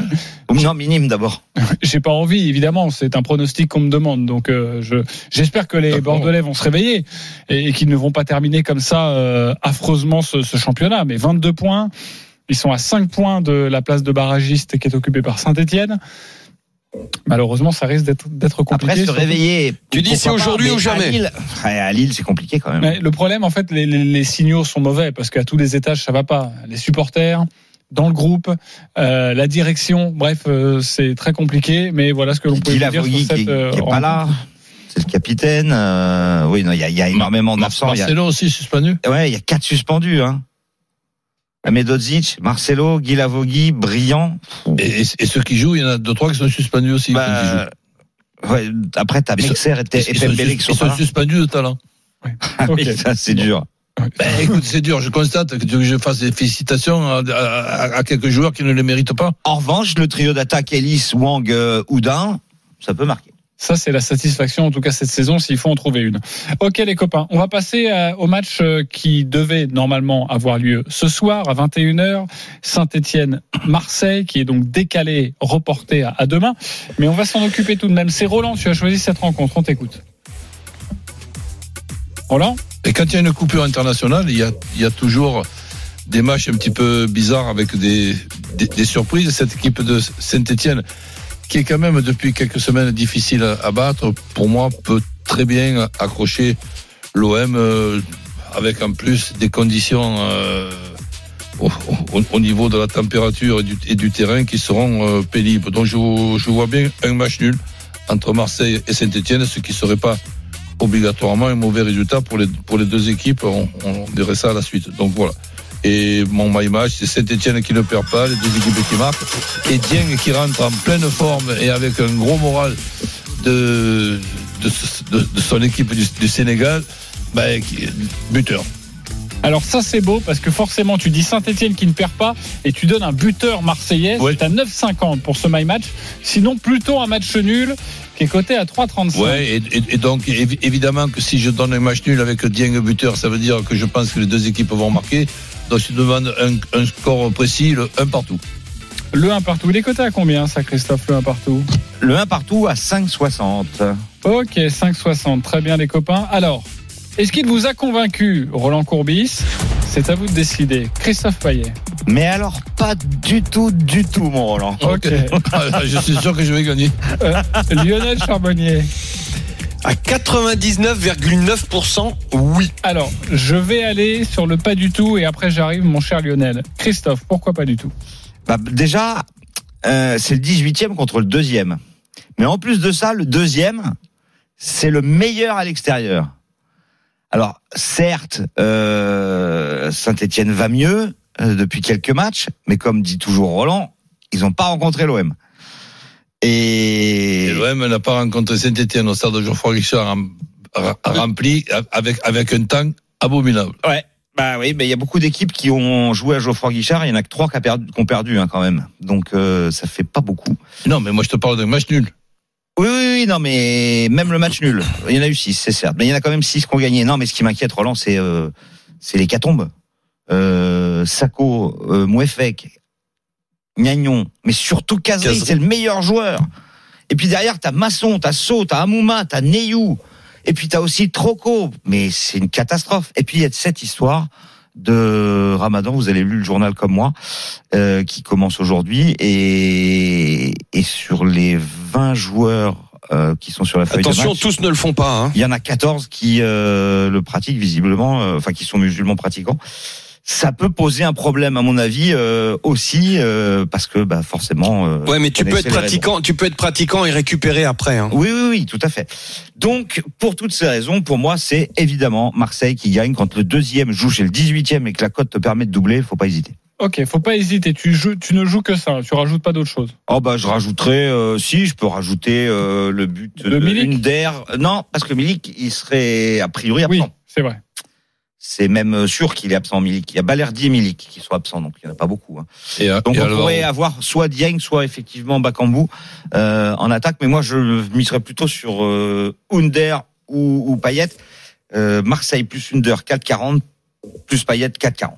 Non, minime d'abord. J'ai pas envie, évidemment. C'est un pronostic qu'on me demande. Donc, euh, je, j'espère que les. Bordelais vont se réveiller et, et qu'ils ne vont pas terminer comme ça euh, affreusement ce, ce championnat. Mais 22 points, ils sont à 5 points de la place de barragiste qui est occupée par Saint-Etienne. Malheureusement, ça risque d'être, compliqué. Après, se surtout- réveiller. Tu dis c'est aujourd'hui ou jamais À Lille, ouais, à Lille, c'est compliqué quand même. Mais le problème, en fait, les, les- les signaux sont mauvais parce qu'à tous les étages, ça va pas. Les supporters, dans le groupe, euh, la direction, bref, euh, c'est très compliqué. Mais voilà ce que l'on peut dire sur cette qui, qui euh, est pas là. C'est le capitaine. euh, oui, non, il y a, y a énormément d'absents. Il y a- Marcelo aussi suspendu. Ouais, il y a quatre suspendus. Hein. Medodzic, Marcelo, Guy Lavogui, Brillant. Et, et- et ceux qui jouent, il y en a deux trois qui sont suspendus aussi. Bah, ouais, après, t'as Mexer et, et Ils sont, Pembele qui sont sont suspendus de talent. Ah oui, Ok. ça, c'est dur. Ben, écoute, c'est dur. Je constate que tu veux que je fasse des félicitations à, à- à quelques joueurs qui ne les méritent pas. En revanche, le trio d'attaque Ellis, Wang, euh, Houdin, ça peut marquer. Ça, c'est la satisfaction, en tout cas cette saison, s'il faut en trouver une. Ok, les copains, on va passer euh, au match euh, qui devait normalement avoir lieu ce soir à 21h. Saint-Etienne-Marseille, qui est donc décalé, reporté à, demain. Mais on va s'en occuper tout de même. C'est Roland, tu as choisi cette rencontre. On t'écoute. Roland? Et quand il y a une coupure internationale, il y a, toujours des matchs un petit peu bizarres avec des, des, des surprises. Cette équipe de Saint-Etienne, qui est quand même depuis quelques semaines difficile à, battre, pour moi, peut très bien accrocher l'OM euh, avec en plus des conditions euh, au, au- au niveau de la température et du, terrain qui seront euh, pénibles. Donc je, vois bien un match nul entre Marseille et Saint-Etienne, ce qui serait pas obligatoirement un mauvais résultat pour les, pour les deux équipes. On, on verrait ça à la suite. Donc voilà. Et mon my match, c'est Saint-Etienne qui ne perd pas, les deux équipes qui marquent. Et Dieng qui rentre en pleine forme et avec un gros moral de, de, de- de son équipe du, du Sénégal, qui- buteur. Alors ça c'est beau parce que forcément tu dis Saint-Etienne qui ne perd pas et tu donnes un buteur marseillais, Ouais. c'est à 9,50 pour ce my match. Sinon plutôt un match nul qui est coté à 3,35. Ouais, et, et- et donc évi- évidemment que si je donne un match nul avec Dieng buteur, ça veut dire que je pense que les deux équipes vont marquer. Donc je demande un, un score précis, le 1 partout. Le 1 partout. Il est coté à combien ça Christophe, le 1 partout? Le 1 partout à 5,60. Ok, 5,60. Très bien les copains. Alors, est-ce qu'il vous a convaincu Roland Courbis? C'est à vous de décider. Christophe Payet. Mais alors, pas du tout, du tout, mon Roland. Ok. Ah, je suis sûr que je vais gagner. Euh, Lionel Charbonnier. À 99,9%, oui. Alors, je vais aller sur le pas du tout et après j'arrive, mon cher Lionel. Christophe, pourquoi pas du tout? Bah, déjà, euh, c'est le 18e contre le deuxième. Mais en plus de ça, le deuxième, c'est le meilleur à l'extérieur. Alors, certes, euh, Saint-Etienne va mieux euh, depuis quelques matchs, mais comme dit toujours Roland, ils n'ont pas rencontré l'OM. Et, Et l'OM n'a pas rencontré Saint-Etienne au stade de Geoffroy Guichard rempli avec, avec un temps abominable. Ouais. Bah oui, mais il y a beaucoup d'équipes qui ont joué à Geoffroy Guichard. Il y en a que trois qui, a perdu, qui ont perdu hein, quand même. Donc euh, ça fait pas beaucoup. Non, mais moi je te parle d'un match nul. Oui, oui, oui, non, mais même le match nul. Il y en a eu six, c'est certes. Mais il y en a quand même six qui ont gagné. Non, mais ce qui m'inquiète, Roland, c'est euh, c'est les catombes. Euh, Sako, euh, Mouefek, Gnagnon, mais surtout Kazri, c'est le meilleur joueur. Et puis derrière, t'as Masson, t'as So, t'as Amouma, t'as Neyou. Et puis t'as aussi Troco. Mais c'est une catastrophe. Et puis il y a cette histoire de Ramadan, vous avez lu le journal comme moi, euh, qui commence aujourd'hui. Et, et sur les 20 joueurs euh, qui sont sur la feuille de Attention, match, tous ne le font pas. Hein. il y en a 14 qui euh, le pratiquent visiblement, euh, enfin qui sont musulmans pratiquants. Ça peut poser un problème à mon avis euh, aussi euh, parce que bah, forcément. euh, Ouais, mais tu peux être pratiquant, tu peux être pratiquant et récupérer après. Hein. Oui, oui, oui, tout à fait. Donc, pour toutes ces raisons, pour moi, c'est évidemment Marseille qui gagne quand le deuxième joue chez le 18e et que la cote te permet de doubler. Faut pas hésiter. Ok, faut pas hésiter. Tu, joues, tu ne joues que ça. Tu rajoutes pas d'autre chose. Oh bah je rajouterais euh, si je peux rajouter euh, le but De de, Milik Hunder. Non, parce que Milik il serait a priori Oui, absent. c'est vrai. C'est même sûr qu'il est absent Milik. Il y a Balerdi et Milik qui sont absents, donc il n'y en a pas beaucoup. hein. Et, euh, Donc et on alors, pourrait avoir soit Dieng, soit effectivement Bakambu euh, en attaque. Mais moi je miserais plutôt sur euh, Under ou, ou Payet. Euh, Marseille plus Under 4,40 plus Payet 4,40.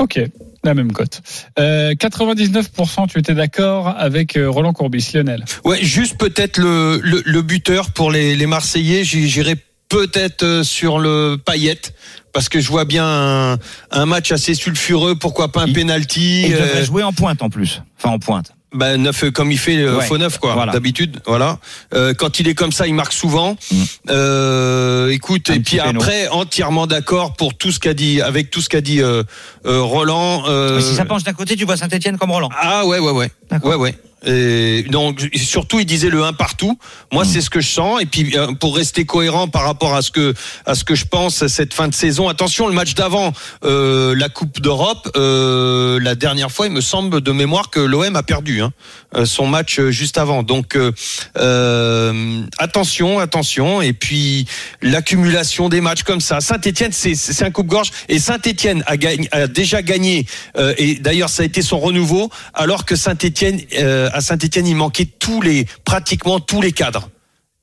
Ok, la même cote. Euh, 99%, tu étais d'accord avec euh, Roland Courbis, Lionel? Ouais, juste peut-être le, le, le buteur pour les, les Marseillais. J'irai peut-être euh, sur le paillette parce que je vois bien un, un match assez sulfureux. Pourquoi pas un Il- penalty Et il euh, devrait jouer en pointe en plus. Enfin en pointe. bah, neuf euh, comme il fait euh, Ouais, faux neuf quoi voilà. d'habitude voilà Euh, quand il est comme ça il marque souvent Mm. euh, écoute Un et puis péno. après entièrement d'accord pour tout ce qu'a dit avec tout ce qu'a dit euh, euh, Roland euh, Mais si ça penche d'un côté, tu vois Saint-Etienne comme Roland. ah ouais ouais ouais ouais ouais et donc surtout il disait le 1 partout. Moi c'est ce que je sens et puis euh, pour rester cohérent par rapport à ce que à ce que je pense cette fin de saison. Attention le match d'avant euh, la Coupe d'Europe euh, la dernière fois il me semble de mémoire que l'OM a perdu hein, euh, son match euh, juste avant. Donc euh, attention attention et puis l'accumulation des matchs comme ça. Saint-Étienne c'est c'est un coupe-gorge et Saint-Étienne a, a déjà gagné euh, et d'ailleurs ça a été son renouveau alors que Saint-Étienne euh, à Saint-Étienne il manquait tous les pratiquement tous les cadres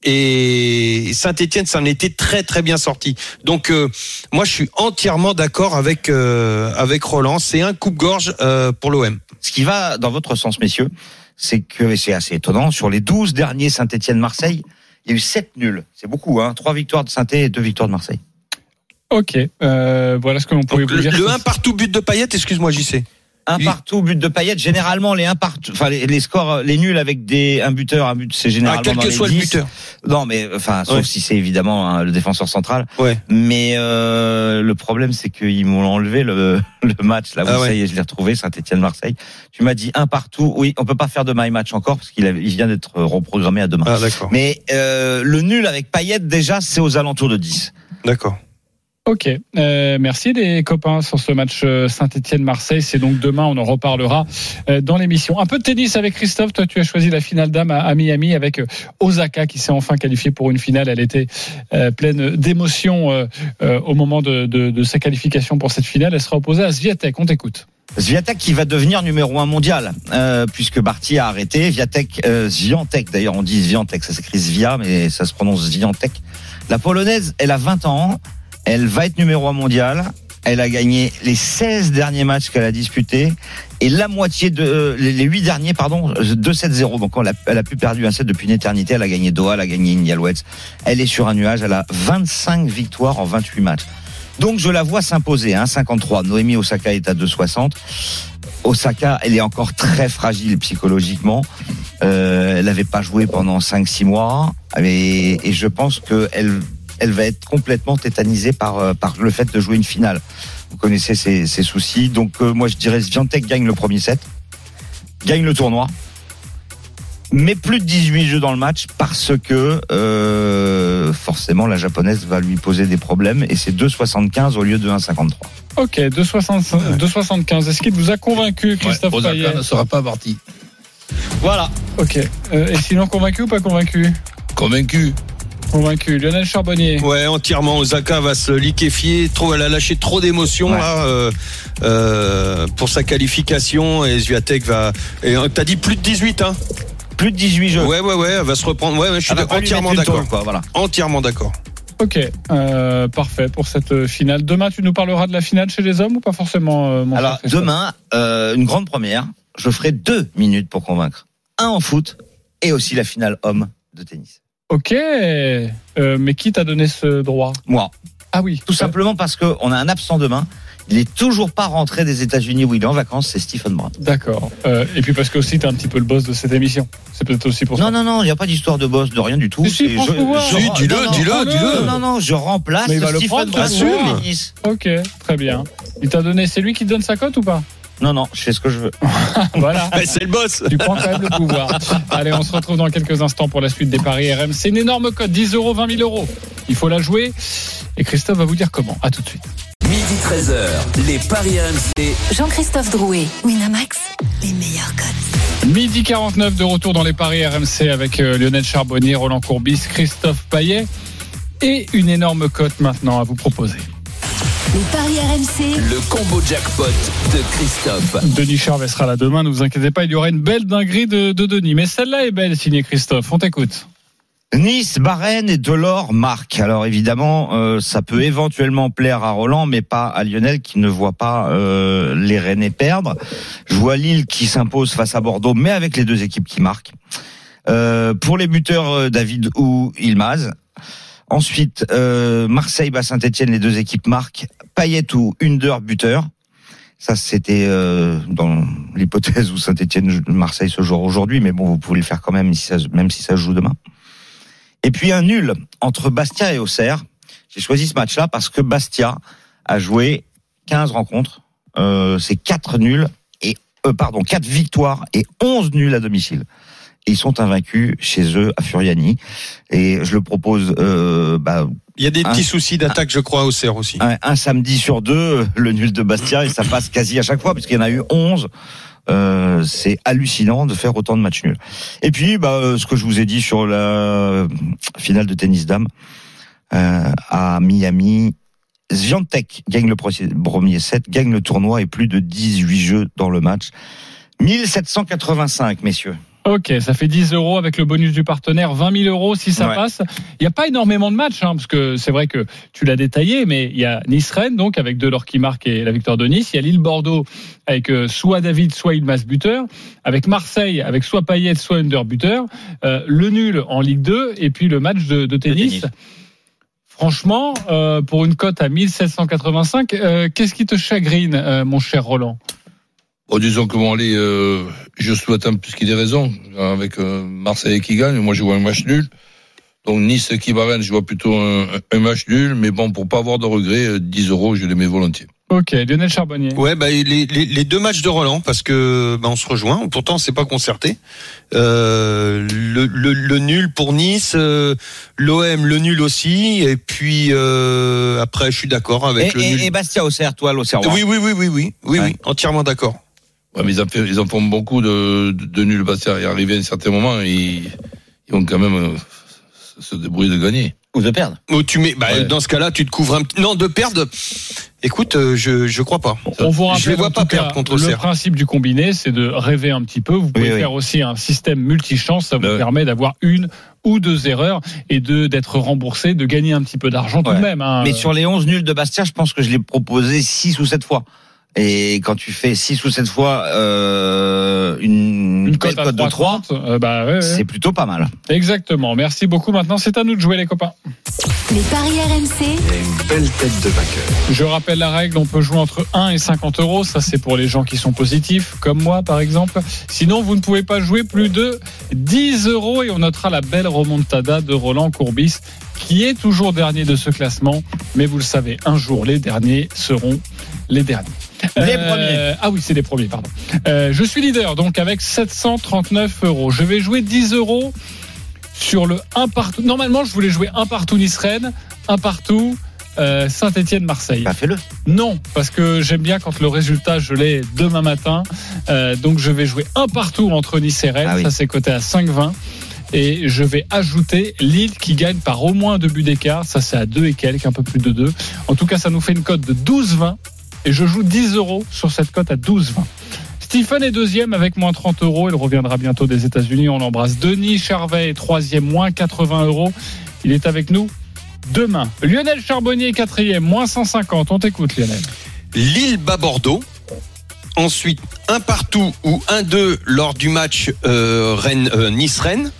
et Saint-Étienne s'en était très très bien sorti. Donc euh, moi je suis entièrement d'accord avec euh, avec Roland, c'est un coupe-gorge euh, pour l'OM. Ce qui va dans votre sens, messieurs, c'est que, et c'est assez étonnant, sur les 12 derniers Saint-Etienne-Marseille, il y a eu 7 nuls. C'est beaucoup, hein. 3 victoires de saint et 2 victoires de Marseille. Ok, euh, voilà ce que l'on pouvait Donc, vous le, dire. le 1 partout but de Payet, excuse-moi JC. Un partout, but de Payet. Généralement, les un partout, enfin, les, les scores, les nuls avec des, un buteur, un but, c'est Ah, généralement quel dans que les soit le 10. buteur. Non, mais, enfin, sauf Ouais. si c'est évidemment hein, le défenseur central. Ouais. Mais, euh, le problème, c'est qu'ils m'ont enlevé le, le match, là, Ah ouais. ça y est, je l'ai retrouvé, Saint-Etienne-Marseille. Tu m'as dit un partout. Oui, on peut pas faire de my match encore, parce qu'il il vient d'être reprogrammé à demain. Ah d'accord. Mais euh, le nul avec Payet déjà c'est aux alentours de 10. D'accord. Ok, euh, merci les copains sur ce match euh, Saint-Etienne-Marseille. C'est donc demain, on en reparlera euh, dans l'émission. Un peu de tennis avec Christophe. Toi, tu as choisi la finale d'âme à, Miami avec euh, Osaka qui s'est enfin qualifiée pour une finale. Elle était euh, pleine d'émotions euh, au moment de, de, de sa qualification pour cette finale. Elle sera opposée à Sviatek. On t'écoute. Sviatek qui va devenir numéro un mondial, euh, puisque Barty a arrêté. Viatek, euh, Swiatek, d'ailleurs on dit Swiatek, ça s'écrit Svia, mais ça se prononce Swiatek. La polonaise, elle a 20 ans, elle va être numéro un mondial. Elle a gagné les 16 derniers matchs qu'elle a disputés et la moitié de euh, les 8 derniers pardon, 2-7-0. Donc elle a, elle a plus perdu un set depuis une éternité. Elle a gagné Doha, elle a gagné Indian. Elle est sur un nuage. Elle a 25 victoires en 28 matchs. Donc je la vois s'imposer, hein, 53. Noémie Osaka est à 2,60. Osaka, elle est encore très fragile psychologiquement. Euh, elle n'avait pas joué pendant 5-6 mois et, et je pense qu'elle elle va être complètement tétanisée par, euh, par le fait de jouer une finale. Vous connaissez ses, ses soucis. Donc euh, moi je dirais Sviantek gagne le premier set, gagne le tournoi. Mais plus de 18 jeux dans le match parce que euh, forcément la japonaise va lui poser des problèmes et c'est 2,75 au lieu de 1,53. Ok, 2,65 2,75. Est-ce qu'il vous a convaincu, Christophe Ouais, Payet ne sera pas parti. Voilà. Ok. Euh, et sinon, convaincu ou pas convaincu? Convaincu. Convaincu. Lionel Charbonnier. Ouais, entièrement. Osaka va se liquéfier. Trop, elle a lâché trop d'émotions Ouais. là euh, euh, pour sa qualification et Zviatek va. Et euh, t'as dit plus de 18, hein Plus de 18 jeux. Ouais, ouais, ouais. Elle va se reprendre. Ouais, ouais, je suis entièrement d'accord. voilà. Entièrement d'accord. Ok, euh, parfait pour cette finale. Demain, tu nous parleras de la finale chez les hommes ou pas forcément euh, mon cher Alors demain, euh, une grande première. Je ferai deux minutes pour convaincre. Un en foot et aussi la finale homme de tennis. Ok, euh, mais qui t'a donné ce droit? Moi, Ah oui, tout simplement parce qu'on a un absent demain. Il est toujours pas rentré des États-Unis où il est en vacances. C'est Stephen Brown. D'accord. Euh, et puis parce que aussi t'es un petit peu le boss de cette émission. C'est peut-être aussi pour Non, ça. non, non, il n'y a pas d'histoire de boss, de rien du tout. Si, non, dis-le, non, dis-le, non, dis-le. Non, non, je remplace Mais il va le Stephen prendre, Brown. Ok, très bien. Il t'a donné, c'est lui qui te donne sa cote ou pas? Non, non, je fais ce que je veux. Voilà. Mais c'est le boss. Tu prends quand même le pouvoir. Allez, on se retrouve dans quelques instants pour la suite des paris RM. C'est une énorme cote, 10 euros, 20 000 euros. Il faut la jouer. Et Christophe va vous dire comment. À tout de suite. Midi 13h, les Paris RMC. Jean-Christophe Drouet, Winamax, les meilleurs codes. Midi 49 de retour dans les paris RMC avec euh, Lionel Charbonnier, Roland Courbis, Christophe Paillet. Et une énorme cote maintenant à vous proposer. Les paris RMC, Le combo jackpot de Christophe. Denis Charvet sera là demain, ne vous inquiétez pas, il y aura une belle dinguerie de, de Denis. Mais celle-là est belle, signée Christophe. On t'écoute. Nice, Bahreïn et Delors marquent. Alors évidemment, euh, ça peut éventuellement plaire à Roland, mais pas à Lionel qui ne voit pas euh, les Rennais perdre. Je vois Lille qui s'impose face à Bordeaux, mais avec les deux équipes qui marquent. Euh, pour les buteurs, David ou Ilmaz. Ensuite, euh, Marseille, bas Saint-Etienne, les deux équipes marquent. Payet ou Under buteur. Ça, c'était euh, dans l'hypothèse où Saint-Etienne, Marseille se jouera aujourd'hui, mais bon, vous pouvez le faire quand même, même si ça se joue demain. Et puis un nul entre Bastia et Auxerre. J'ai choisi ce match-là parce que Bastia a joué 15 rencontres. Euh, c'est 4 nuls et pardon, 4 victoires et 11 nuls à domicile. Ils sont invaincus chez eux à Furiani. Et je le propose euh, bah, Il y a des petits soucis d'attaque, je crois, au CER aussi. un, un samedi sur deux, euh, le nul de Bastia, et ça passe quasi à chaque fois, puisqu'il y en a eu 11. Euh, c'est hallucinant de faire autant de matchs nuls. Et puis, bah, euh, ce que je vous ai dit sur la finale de tennis dame euh, à Miami, Swiatek gagne le premier set, gagne le tournoi et plus de 18 jeux dans le match. 1785, messieurs. Ok, ça fait 10 euros avec le bonus du partenaire, 20 000 euros si ça Ouais. passe. Il n'y a pas énormément de matchs, hein, parce que c'est vrai que tu l'as détaillé, mais il y a Nice-Rennes, donc avec Delors qui marque et la victoire de Nice. Il y a Lille-Bordeaux avec euh, soit David, soit Ilmas buteur. Avec Marseille, avec soit Payet, soit Under buteur. Euh, le nul en Ligue 2 et puis le match de, de tennis. tennis. Franchement, euh, pour une cote à 1785, euh, qu'est-ce qui te chagrine, mon cher Roland? Bon, disons que bon, allez, euh, je souhaite un plus qu'il ait raison, avec euh, Marseille qui gagne. Moi, je vois un match nul. Donc, Nice qui Varenne, je vois plutôt un, un match nul. Mais bon, pour pas avoir de regrets, euh, 10 euros, je les mets volontiers. Ok, Lionel Charbonnier. Ouais, bah, les, les, les deux matchs de Roland, parce que bah, on se rejoint. Pourtant, c'est pas concerté. Euh, le, le, le nul pour Nice, euh, l'OM le nul aussi, et puis euh, après, je suis d'accord avec Et, le nul. et, Bastia Auxerre, toi, l'Auxerrois. Oui, oui, oui, oui, oui, oui, Ouais. oui, entièrement d'accord. Ouais, mais ils en, fait- ils en font beaucoup de, de, de nuls Bastia. Et arrivé à un certain moment, ils, ils vont quand même euh, se débrouiller de gagner. Ou de perdre. Tu mets, bah, Ouais. dans ce cas-là, tu te couvres un petit. Non, de perdre. Écoute, euh, je je crois pas. On vous rappelle je les vois pas cas, perdre contre le principe du combiné, c'est de rêver un petit peu. Vous pouvez Oui, oui. faire aussi un système multichance. Ça vous permet d'avoir une ou deux erreurs et de d'être remboursé, de gagner un petit peu d'argent tout de même. hein. Mais sur les 11 nuls de Bastia, je pense que je l'ai proposé 6 ou 7 fois. Et quand tu fais 6 ou 7 fois euh, une, une cote de 3, 3,30, euh, bah, ouais, ouais. c'est plutôt pas mal. Exactement. Merci beaucoup. Maintenant, c'est à nous de jouer, les copains. Les paris RMC, Il y a une belle tête de vainqueur. Je rappelle la règle, on peut jouer entre 1 et 50 euros. Ça, c'est pour les gens qui sont positifs, comme moi, par exemple. Sinon, vous ne pouvez pas jouer plus de 10 euros et on notera la belle remontada de Roland Courbis, qui est toujours dernier de ce classement. Mais vous le savez, un jour, les derniers seront les derniers. Les Euh, premiers. Ah oui, c'est les premiers, pardon. Euh, je suis leader, donc avec 739 euros. Je vais jouer 10 euros sur le 1 partout. Normalement, je voulais jouer 1 partout Nice-Rennes, 1 partout euh, Saint-Etienne-Marseille. Bah fais-le. Non, parce que j'aime bien quand le résultat, je l'ai demain matin. Euh, donc je vais jouer un partout entre Nice et Rennes. Ah oui. Ça, c'est coté à 5,20. Et je vais ajouter Lille qui gagne par au moins deux buts d'écart. Ça, c'est à 2 et quelques, un peu plus de 2. En tout cas, ça nous fait une cote de 12,20. Et je joue 10 euros sur cette cote à 12,20. Stephen est deuxième avec moins 30 euros. Il reviendra bientôt des États-Unis. On l'embrasse. Denis Charvet est troisième, moins 80 euros. Il est avec nous demain. Lionel Charbonnier est quatrième, moins 150. On t'écoute, Lionel. Lille bat Bordeaux. Ensuite, un partout ou un 2 lors du match euh, Rennes, euh, Nice-Rennes.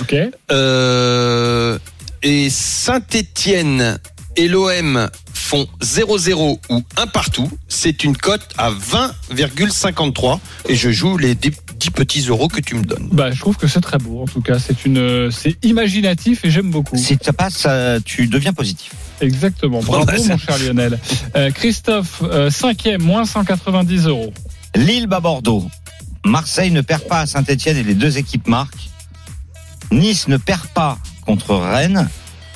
Ok. Euh, et Saint-Étienne et l'OM font 0-0 ou un partout. C'est une cote à 20,53 et je joue les 10 petits euros que tu me donnes. Bah, je trouve que c'est très beau. En tout cas, c'est une, c'est imaginatif et j'aime beaucoup. Si ça passe, ça- tu deviens positif. Exactement. Bravo, bah, ça- mon cher Lionel. Euh, Christophe, euh, cinquième, moins 190 euros. Lille bat Bordeaux. Marseille ne perd pas à Saint-Etienne et les deux équipes marquent. Nice ne perd pas contre Rennes.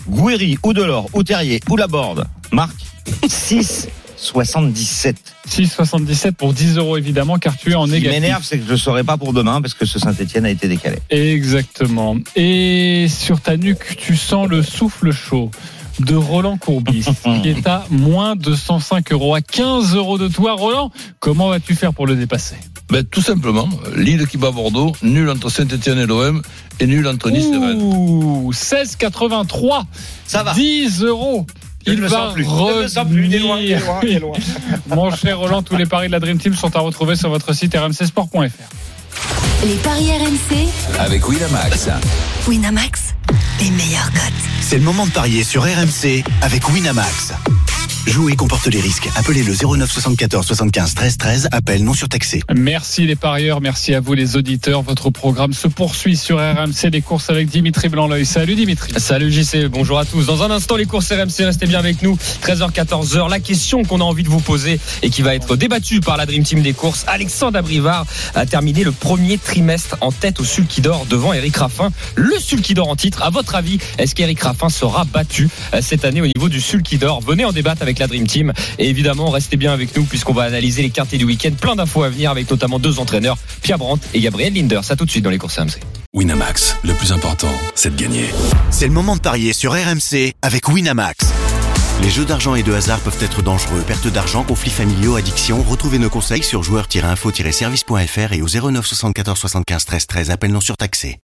Gouiri ou Delors ou Terrier ou Laborde marquent 6,77. 6,77 pour 10 euros, évidemment, car tu es en Ce qui négatif. m'énerve, c'est que je ne saurai pas pour demain parce que ce Saint-Etienne a été décalé. Exactement. Et sur ta nuque, tu sens le souffle chaud de Roland Courbis, qui est à moins de 105 euros, à 15 euros de toi. Roland, comment vas-tu faire pour le dépasser? Ben, tout simplement, Lille qui bat Bordeaux, nul entre Saint-Etienne et l'OM, et nul entre Nice et Rennes. Ouh, 16,83. Ça va. 10 euros. Il ne va plus. Je ne le sens plus. Il est loin, il est loin, il est loin. Mon cher Roland, tous les paris de la Dream Team sont à retrouver sur votre site rmcsport.fr. les paris RMC, Avec Winamax. Winamax, les meilleurs cotes. C'est le moment de parier sur RMC avec Winamax. Jouer comporte les risques. Appelez le 09 74 75 13 13. Appel non surtaxé. Merci les parieurs, merci à vous les auditeurs. Votre programme se poursuit sur RMC, les courses avec Dimitri Blanc-L'œil. Salut Dimitri. Salut JC, bonjour à tous. Dans un instant, les courses RMC, restez bien avec nous. 13h, 14h, la question qu'on a envie de vous poser et qui va être débattue par la Dream Team des courses. Alexandre Abrivard a terminé le premier trimestre en tête au Sulky d'Or devant Eric Raffin. Le Sulky d'Or en titre. À votre avis, est-ce qu'Eric Raffin sera battu euh, cette année au niveau du Sulky d'Or? Venez en débattre avec la Dream Team. Et évidemment, restez bien avec nous puisqu'on va analyser les quartiers du week-end. Plein d'infos à venir avec notamment deux entraîneurs, Pierre Brandt et Gabriel Linder. Ça tout de suite dans les courses RMC. Winamax, le plus important, c'est de gagner. C'est le moment de parier sur RMC avec Winamax. Les jeux d'argent et de hasard peuvent être dangereux. Perte d'argent, conflits familiaux, addiction. Retrouvez nos conseils sur joueurs-info-service.fr et au 09 74 75 13 13. Appel non surtaxé.